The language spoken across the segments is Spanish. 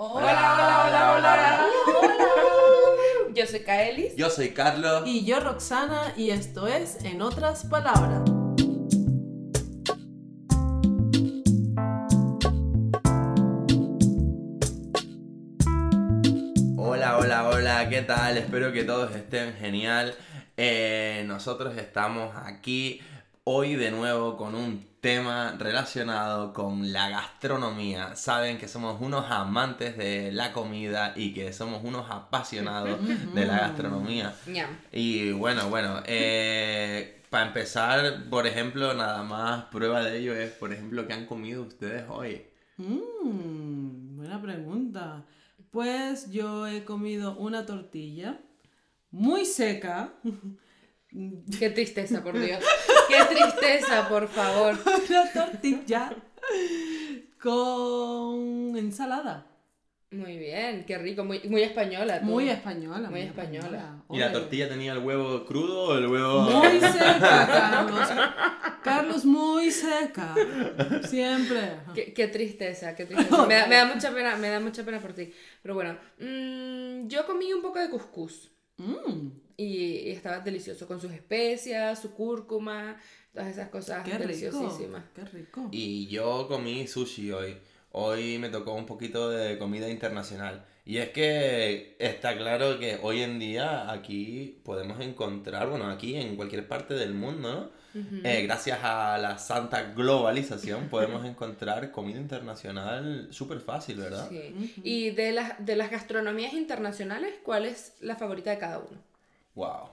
Hola, hola, hola, hola. Yo soy Kaelis. Yo soy Carlos. Y yo Roxana y esto es En otras palabras. Hola, hola, hola, ¿qué tal? Espero que todos estén genial. Eh, nosotros estamos aquí hoy de nuevo con un tema relacionado con la gastronomía. Saben que somos unos amantes de la comida y que somos unos apasionados de la gastronomía. Y bueno, bueno, eh, para empezar, por ejemplo, nada más prueba de ello es, por ejemplo, ¿qué han comido ustedes hoy? Mmm, buena pregunta. Pues yo he comido una tortilla muy seca. Qué tristeza, por Dios. Qué tristeza, por favor. una tortilla con ensalada. Muy bien, qué rico, muy, muy española. tú. Muy española. Muy española. ¿Y la tortilla tenía el huevo crudo o el huevo...? Muy seca, Carlos. Carlos, muy seca. Siempre. Qué, qué tristeza, qué tristeza. Me da, me da mucha pena, me da mucha pena por ti. Pero bueno, mm, yo comí un poco de cuscús Mm, y, y estaba delicioso con sus especias, su cúrcuma, todas esas cosas qué rico. deliciosísimas. Qué rico. Y yo comí sushi hoy. Hoy me tocó un poquito de comida internacional. Y es que está claro que hoy en día aquí podemos encontrar, bueno, aquí en cualquier parte del mundo, ¿no? Eh, gracias a la santa globalización podemos encontrar comida internacional súper fácil, ¿verdad? Sí. Y de las, de las gastronomías internacionales, ¿cuál es la favorita de cada uno? Wow.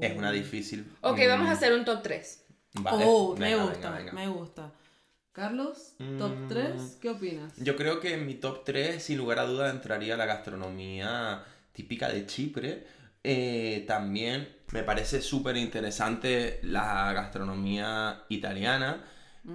Es una difícil. Ok, mm, vamos a hacer un top 3. Vale, oh, venga, me venga, gusta, venga. me gusta. Carlos, top Mm. 3, ¿qué opinas? Yo creo que en mi top 3, sin lugar a duda, entraría la gastronomía típica de Chipre. Eh, también me parece súper interesante la gastronomía italiana.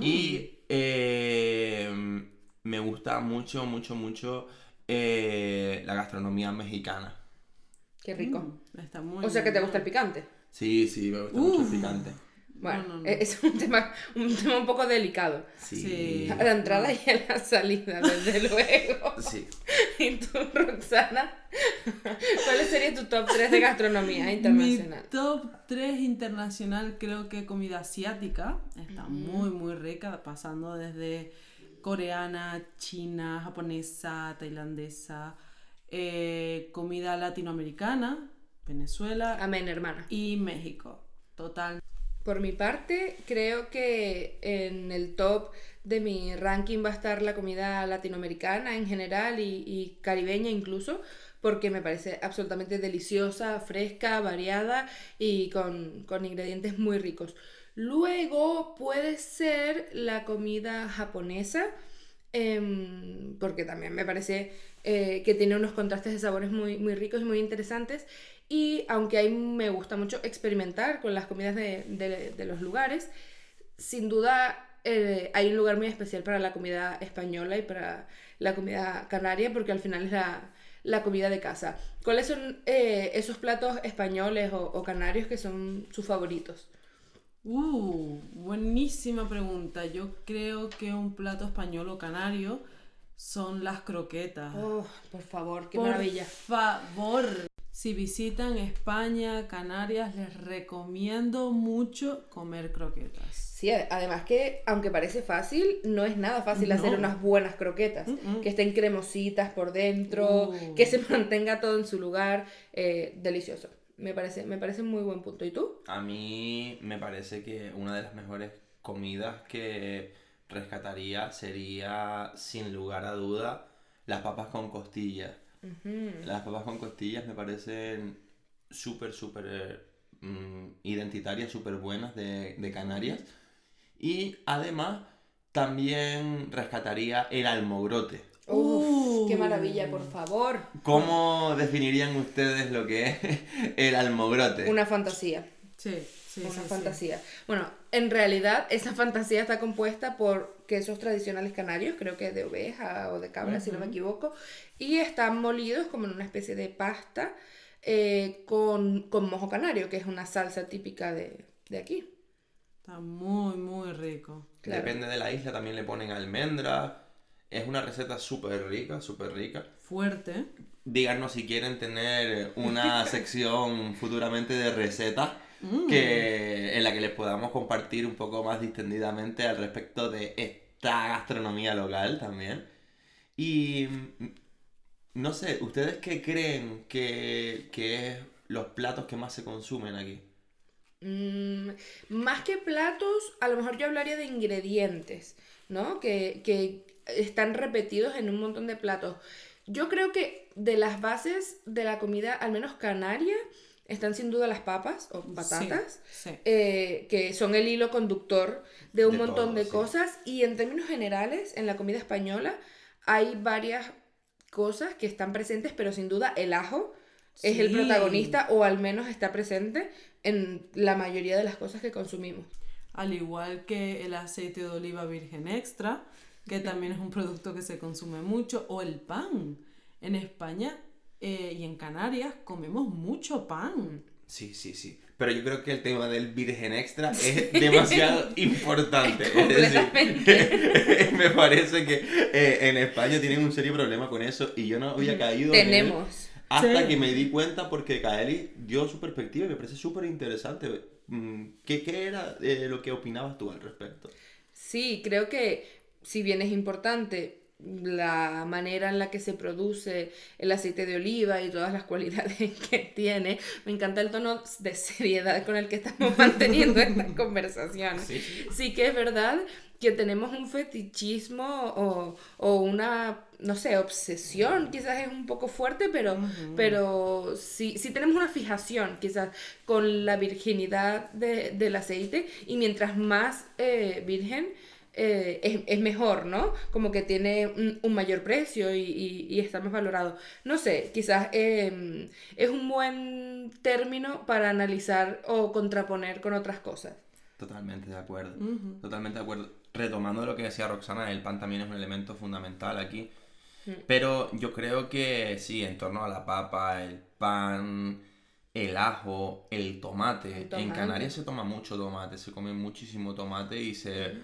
Y eh, me gusta mucho, mucho, mucho eh, la gastronomía mexicana. Qué rico. Mm, está muy O sea que te gusta el picante. Sí, sí, me gusta mucho el picante. Bueno, No, no, no. es un tema, un tema un poco delicado. Sí. Sí. A la entrada y a la salida, desde luego. Sí. ¿Y tú, Roxana? ¿Cuál sería tu top 3 de gastronomía internacional? Mi top 3 internacional creo que comida asiática. Está muy, muy rica, pasando desde coreana, china, japonesa, tailandesa, eh, comida latinoamericana, Venezuela Amén, hermana. y México. Total. Por mi parte, creo que en el top de mi ranking va a estar la comida latinoamericana en general y, caribeña incluso, porque me parece absolutamente deliciosa, fresca, variada y con, con ingredientes muy ricos. Luego puede ser la comida japonesa, em, porque también me parece eh, que tiene unos contrastes de sabores muy, muy ricos y muy interesantes. Y aunque ahí me gusta mucho experimentar con las comidas de, de- de los lugares, sin duda eh, hay un lugar muy especial para la comida española y para la comida canaria, porque al final es la, la comida de casa. ¿Cuáles son eh, esos platos españoles o, o canarios que son sus favoritos? Uh, buenísima pregunta. Yo creo que un plato español o canario son las croquetas. Oh, por favor, qué Por maravilla. favor, si visitan España, Canarias, les recomiendo mucho comer croquetas. Sí, además que, aunque parece fácil, no es nada fácil No. hacer unas buenas croquetas. Mm-mm. Que estén cremositas por dentro, Uh. que se mantenga todo en su lugar. eh, delicioso. Me parece, me parece muy buen punto. ¿Y tú? A mí me parece que una de las mejores comidas que rescataría sería, sin lugar a duda, las papas con costillas. Las papas con costillas me parecen súper, súper mm, identitarias, súper buenas de, de Canarias. Y además también rescataría el almogrote. Uf, qué maravilla, por favor. ¿Cómo definirían ustedes lo que es el almogrote? Una fantasía. Sí, sí, una sí, sí. fantasía. Bueno, en realidad esa fantasía está compuesta por quesos tradicionales canarios, creo que de oveja o de cabra, si no me equivoco, y están molidos como en una especie de pasta eh, con, con mojo canario, que es una salsa típica de, de aquí. Está muy, muy rico. Claro. Depende de la isla, también le ponen almendras. es una receta súper rica, súper rica. Fuerte. Díganos si quieren tener una sección futuramente de recetas que, en la que les podamos compartir un poco más distendidamente al respecto de esta gastronomía local también. Y mm, no sé, ¿ustedes qué creen que, que es los platos que más se consumen aquí? Mm, más que platos, a lo mejor yo hablaría de ingredientes, ¿no? Que, que están repetidos en un montón de platos. Yo creo que de las bases de la comida, al menos canaria, están sin duda las papas o patatas, Sí, sí. eh, que son el hilo conductor de un De montón todo, de sí. cosas. Y en términos generales, en la comida española hay varias cosas que están presentes, pero sin duda el ajo es el protagonista o al menos está presente en la mayoría de las cosas que consumimos. Al igual que el aceite de oliva virgen extra, que también es un producto que se consume mucho, o el pan. En España eh, y en Canarias comemos mucho pan. Sí, sí, sí. Pero yo creo que el tema del virgen extra es demasiado importante. Es decir, me parece que eh, en España tienen un serio problema con eso y yo no había caído en él Tenemos. hasta Sí. que me di cuenta porque Kaeli dio su perspectiva y me parece súper interesante. Mm, ¿Qué, ¿Qué era eh, lo que opinabas tú al respecto? Sí, creo que si bien es importante la manera en la que se produce el aceite de oliva y todas las cualidades que tiene, me encanta el tono de seriedad con el que estamos manteniendo esta conversación. Sí. Que es verdad que tenemos un fetichismo o, o una, no sé, obsesión, quizás es un poco fuerte, pero, pero sí, sí tenemos una fijación quizás con la virginidad de- del aceite. Y mientras más eh, virgen, eh, es, es mejor, ¿no? Como que tiene un, un mayor precio y, y- y está más valorado. No sé, quizás eh, es un buen término para analizar o contraponer con otras cosas. Totalmente de acuerdo. Totalmente de acuerdo. Retomando lo que decía Roxana, el pan también es un elemento fundamental aquí. Mm. Pero yo creo que sí, en torno a la papa, el pan, el ajo, el tomate. El En. Canarias se toma mucho tomate, se come muchísimo tomate y se... Mm.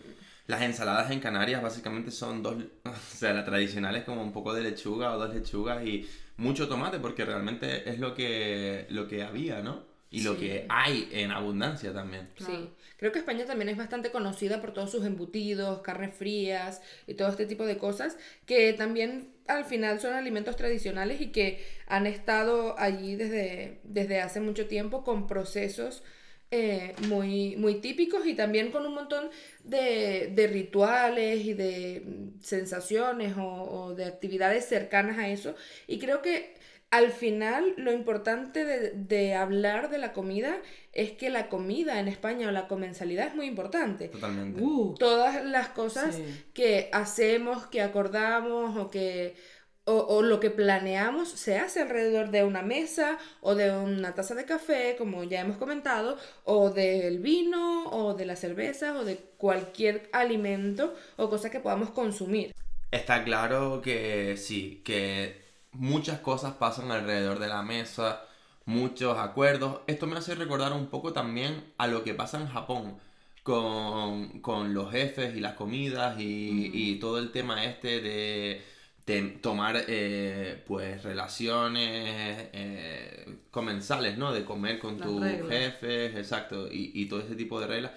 Las ensaladas en Canarias básicamente son dos, o sea, la tradicional es como un poco de lechuga o dos lechugas y mucho tomate porque realmente es lo que, lo que había, ¿no? Y lo Sí. que hay en abundancia también. Claro. Sí, creo que España también es bastante conocida por todos sus embutidos, carnes frías y todo este tipo de cosas que también al final son alimentos tradicionales y que han estado allí desde, desde hace mucho tiempo con procesos eh, muy, muy típicos y también con un montón de, de rituales y de mm, sensaciones o, o de actividades cercanas a eso. Y creo que al final lo importante de, de hablar de la comida es que la comida en España o la comensalidad es muy importante. Totalmente. Uh, Todas las cosas Sí. que hacemos, que acordamos o que o, o lo que planeamos se hace alrededor de una mesa o de una taza de café, como ya hemos comentado, o del vino o de las cervezas o de cualquier alimento o cosa que podamos consumir. Está claro que sí, que muchas cosas pasan alrededor de la mesa, muchos acuerdos. Esto me hace recordar un poco también a lo que pasa en Japón con, con los jefes y las comidas y, y todo el tema este de, de tomar eh, pues relaciones eh, comensales, ¿no? De comer con Las tus reglas. jefes, exacto, y, y todo ese tipo de reglas.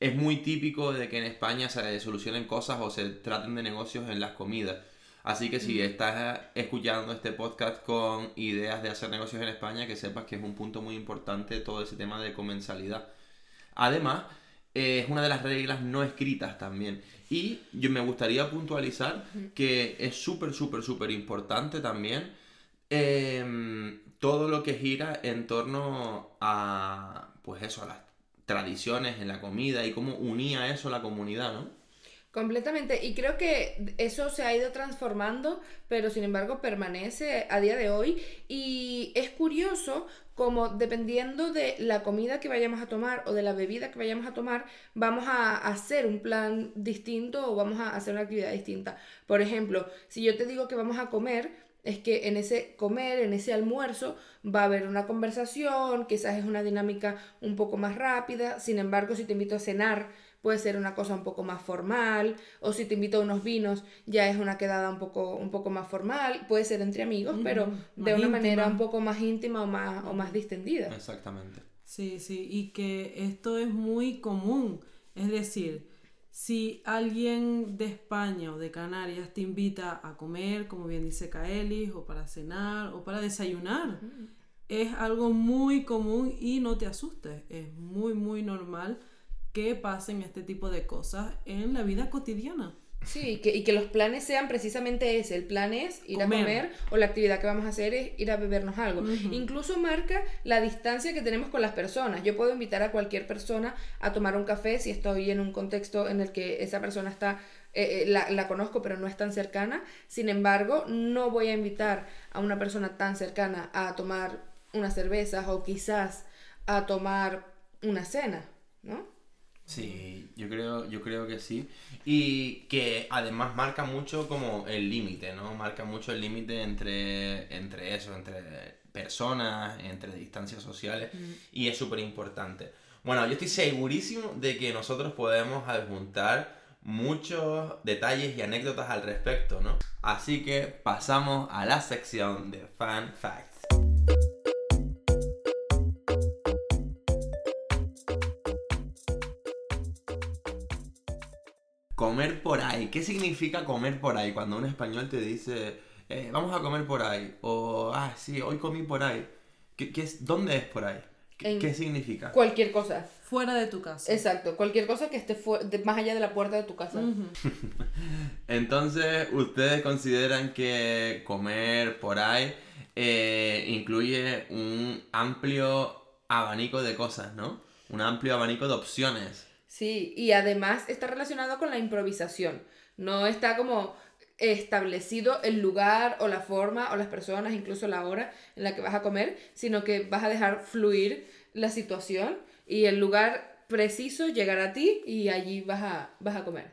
Es muy típico de que en España se solucionen cosas o se traten de negocios en las comidas. Así que si estás escuchando este podcast con ideas de hacer negocios en España, que sepas que es un punto muy importante todo ese tema de comensalidad. Además, eh, es una de las reglas no escritas también. Y yo me gustaría puntualizar que es súper, súper, súper importante también em, todo lo que gira en torno a, pues eso, a las tradiciones en la comida y cómo unía eso la comunidad, ¿no? Completamente, y creo que eso se ha ido transformando, pero sin embargo permanece a día de hoy. Y es curioso como dependiendo de la comida que vayamos a tomar o de la bebida que vayamos a tomar, vamos a hacer un plan distinto o vamos a hacer una actividad distinta. Por ejemplo, si yo te digo que vamos a comer, es que en ese comer, en ese almuerzo, va a haber una conversación, quizás es una dinámica un poco más rápida. Sin embargo, si te invito a cenar, puede ser una cosa un poco más formal, o si te invito a unos vinos, ya es una quedada un poco, un poco más formal, puede ser entre amigos, pero de una manera un poco más íntima o más, o más distendida. Exactamente. Sí, sí, y que esto es muy común, es decir, si alguien de España o de Canarias te invita a comer, como bien dice Kaelis, o para cenar, o para desayunar, es algo muy común y no te asustes, es muy, muy normal que pasen este tipo de cosas en la vida cotidiana. Sí, y que, y que los planes sean precisamente ese. El plan es ir a comer o la actividad que vamos a hacer es ir a bebernos algo. Incluso marca la distancia que tenemos con las personas. Yo puedo invitar a cualquier persona a tomar un café si estoy en un contexto en el que esa persona está eh, eh, la, la, conozco pero no es tan cercana. Sin embargo, no voy a invitar a una persona tan cercana a tomar unas cervezas o quizás a tomar una cena, ¿no? Sí, yo creo, yo creo que sí. Y que además marca mucho como el límite, ¿no? Marca mucho el límite entre, entre eso, entre personas, entre distancias sociales. Mm. Y es súper importante. Bueno, yo estoy segurísimo de que nosotros podemos adjuntar muchos detalles y anécdotas al respecto, ¿no? Así que pasamos a la sección de Fan Facts. Comer por ahí. ¿Qué significa comer por ahí? Cuando un español te dice, eh, vamos a comer por ahí. O, ah, sí, hoy comí por ahí. ¿Qué, es, ¿Dónde es por ahí? ¿Qué, significa? Cualquier cosa. Fuera de tu casa. Exacto, cualquier cosa que esté más allá de la puerta de tu casa. Entonces, ¿ustedes consideran que comer por ahí eh, incluye un amplio abanico de cosas, ¿no? Un amplio abanico de opciones. Sí, y además está relacionado con la improvisación. No está como establecido el lugar o la forma o las personas, incluso la hora en la que vas a comer, sino que vas a dejar fluir la situación y el lugar preciso llegará a ti y allí vas a, vas a comer.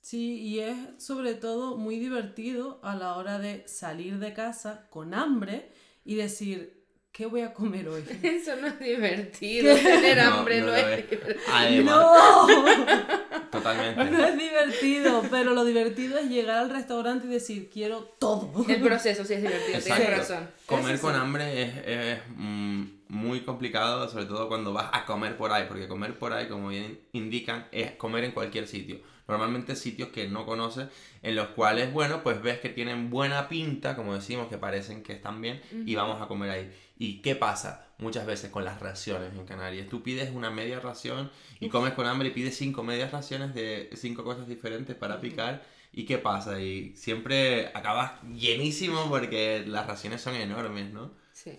Sí, y es sobre todo muy divertido a la hora de salir de casa con hambre y decir, ¿qué voy a comer hoy? Eso no es divertido. Tener hambre no, es, divertido. no. Totalmente. No es divertido, pero lo divertido es llegar al restaurante y decir, quiero todo. El proceso sí es divertido, tienes razón. Comer con hambre es, es mm, muy complicado, sobre todo cuando vas a comer por ahí, porque comer por ahí, como bien indican, es comer en cualquier sitio. Normalmente sitios que no conoces, en los cuales, bueno, pues ves que tienen buena pinta, como decimos, que parecen que están bien, y vamos a comer ahí. ¿Y qué pasa muchas veces con las raciones en Canarias? Tú pides una media ración y comes con hambre y pides cinco medias raciones de cinco cosas diferentes para picar. ¿Y qué pasa? Y siempre acabas llenísimo porque las raciones son enormes, ¿no? Sí.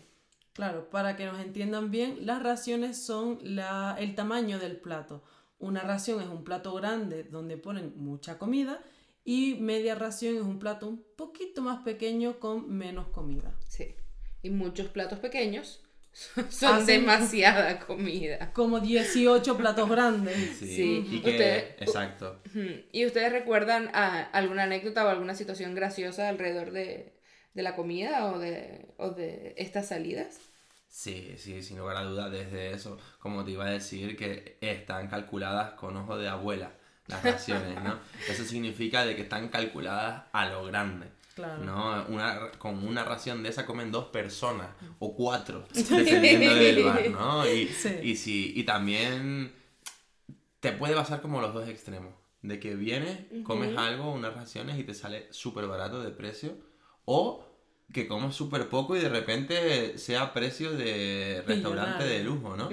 Claro, para que nos entiendan bien, las raciones son la, el tamaño del plato. Una ración es un plato grande donde ponen mucha comida y media ración es un plato un poquito más pequeño con menos comida. Sí. Y muchos platos pequeños son demasiada comida. Como 18 platos grandes. Sí, Y que, exacto. ¿Y ustedes recuerdan alguna anécdota o alguna situación graciosa alrededor de, la comida o de, o de estas salidas? Sí, sí, sin lugar a dudas, desde eso, como te iba a decir, que están calculadas con ojo de abuela las raciones, ¿no? Eso significa de que están calculadas a lo grande. Claro. ¿no? Una, con una ración de esa comen dos personas o cuatro, dependiendo del bar, ¿no? Y, y, si, y también te puede pasar como los dos extremos, de que vienes, comes algo, unas raciones y te sale súper barato de precio, o que comas súper poco y de repente sea precio de restaurante de lujo, ¿no?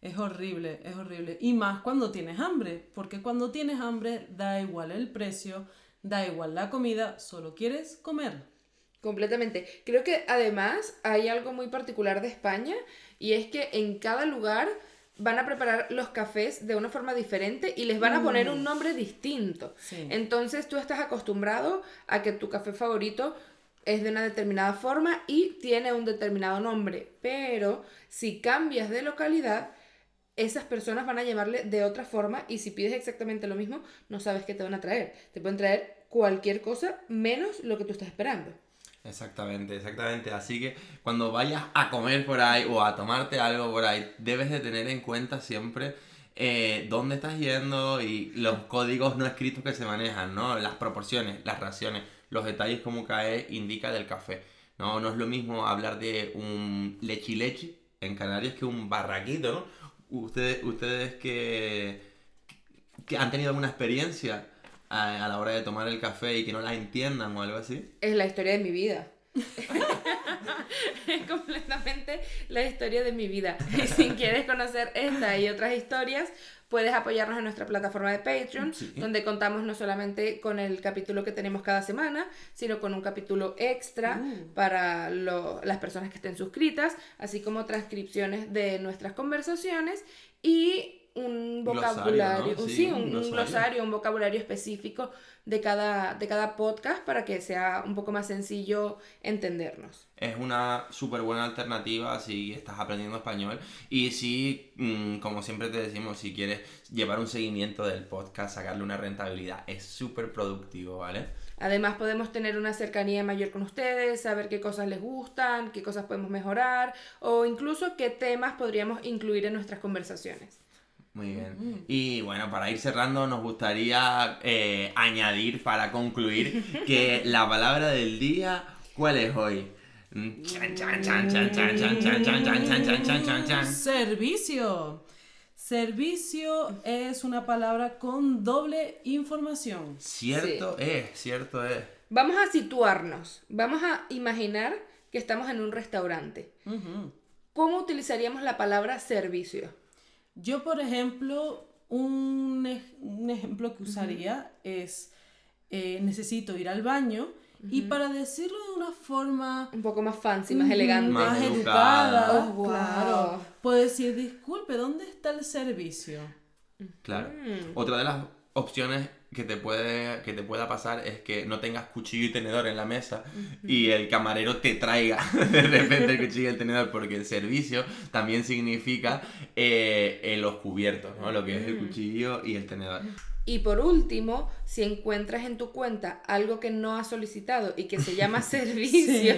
Es horrible, es horrible. Y más cuando tienes hambre, porque cuando tienes hambre da igual el precio, da igual la comida, solo quieres comer. Completamente. Creo que además hay algo muy particular de España y es que en cada lugar van a preparar los cafés de una forma diferente y les van a poner un mm. nombre distinto. Entonces tú estás acostumbrado a que tu café favorito es de una determinada forma y tiene un determinado nombre, pero si cambias de localidad, esas personas van a llamarle de otra forma y si pides exactamente lo mismo, no sabes qué te van a traer. Te pueden traer cualquier cosa menos lo que tú estás esperando. Exactamente, exactamente. Así que cuando vayas a comer por ahí o a tomarte algo por ahí, debes de tener en cuenta siempre eh, dónde estás yendo y los códigos no escritos que se manejan, ¿no? Las proporciones, las raciones, los detalles como cae indica del café. No, no es lo mismo hablar de un lechi en Canarias que un barraquito, ¿no? Ustedes, ustedes que, que han tenido alguna experiencia a, a la hora de tomar el café y que no la entiendan o algo así. Es la historia de mi vida. es completamente la historia de mi vida. Y si quieres conocer esta y otras historias, puedes apoyarnos en nuestra plataforma de Patreon, Sí. donde contamos no solamente con el capítulo que tenemos cada semana, sino con un capítulo extra Uh. para lo- las personas que estén suscritas, así como transcripciones de nuestras conversaciones y un Glosario, vocabulario, Sí, sí, un un, un glosario. glosario, un vocabulario específico de cada, de cada podcast para que sea un poco más sencillo entendernos. Es una súper buena alternativa si estás aprendiendo español y si, mm, como siempre te decimos, si quieres llevar un seguimiento del podcast, sacarle una rentabilidad, es súper productivo, ¿vale? Además podemos tener una cercanía mayor con ustedes, saber qué cosas les gustan, qué cosas podemos mejorar o incluso qué temas podríamos incluir en nuestras conversaciones. Muy bien. Y bueno, para ir cerrando, nos gustaría añadir para concluir que la palabra del día, ¿cuál es hoy? Servicio. Servicio es una palabra con doble información. Cierto es, cierto es. Vamos a situarnos, vamos a imaginar que estamos en un restaurante. ¿Cómo utilizaríamos la palabra servicio? Yo, por ejemplo, un, ej- un ejemplo que usaría es, eh, necesito ir al baño y para decirlo de una forma Un poco más fancy, más elegante. Más más educada. educada, Oh, wow. claro, puedo decir, disculpe, ¿dónde está el servicio? Claro. Mm. Otra de las opciones que te puede que te pueda pasar es que no tengas cuchillo y tenedor en la mesa y el camarero te traiga de repente el cuchillo y el tenedor porque el servicio también significa eh, eh, los cubiertos, ¿no? Lo que es el cuchillo y el tenedor. Y por último, si encuentras en tu cuenta algo que no has solicitado y que se llama servicio,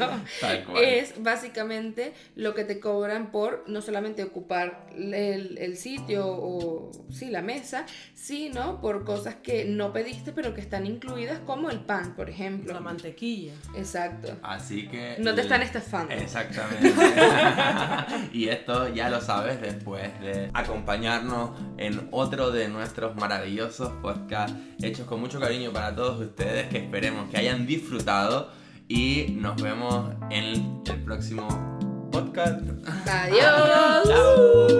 es básicamente lo que te cobran por no solamente ocupar el, el sitio o sí, la mesa, sino por cosas que no pediste pero que están incluidas como el pan, por ejemplo. La mantequilla. Exacto. Así que No te están estafando. Exactamente. y esto ya lo sabes después de acompañarnos en otro de nuestros maravillosos podcasts hechos con mucho cariño para todos ustedes que esperemos que hayan disfrutado y nos vemos en el próximo podcast. Adiós. Chao.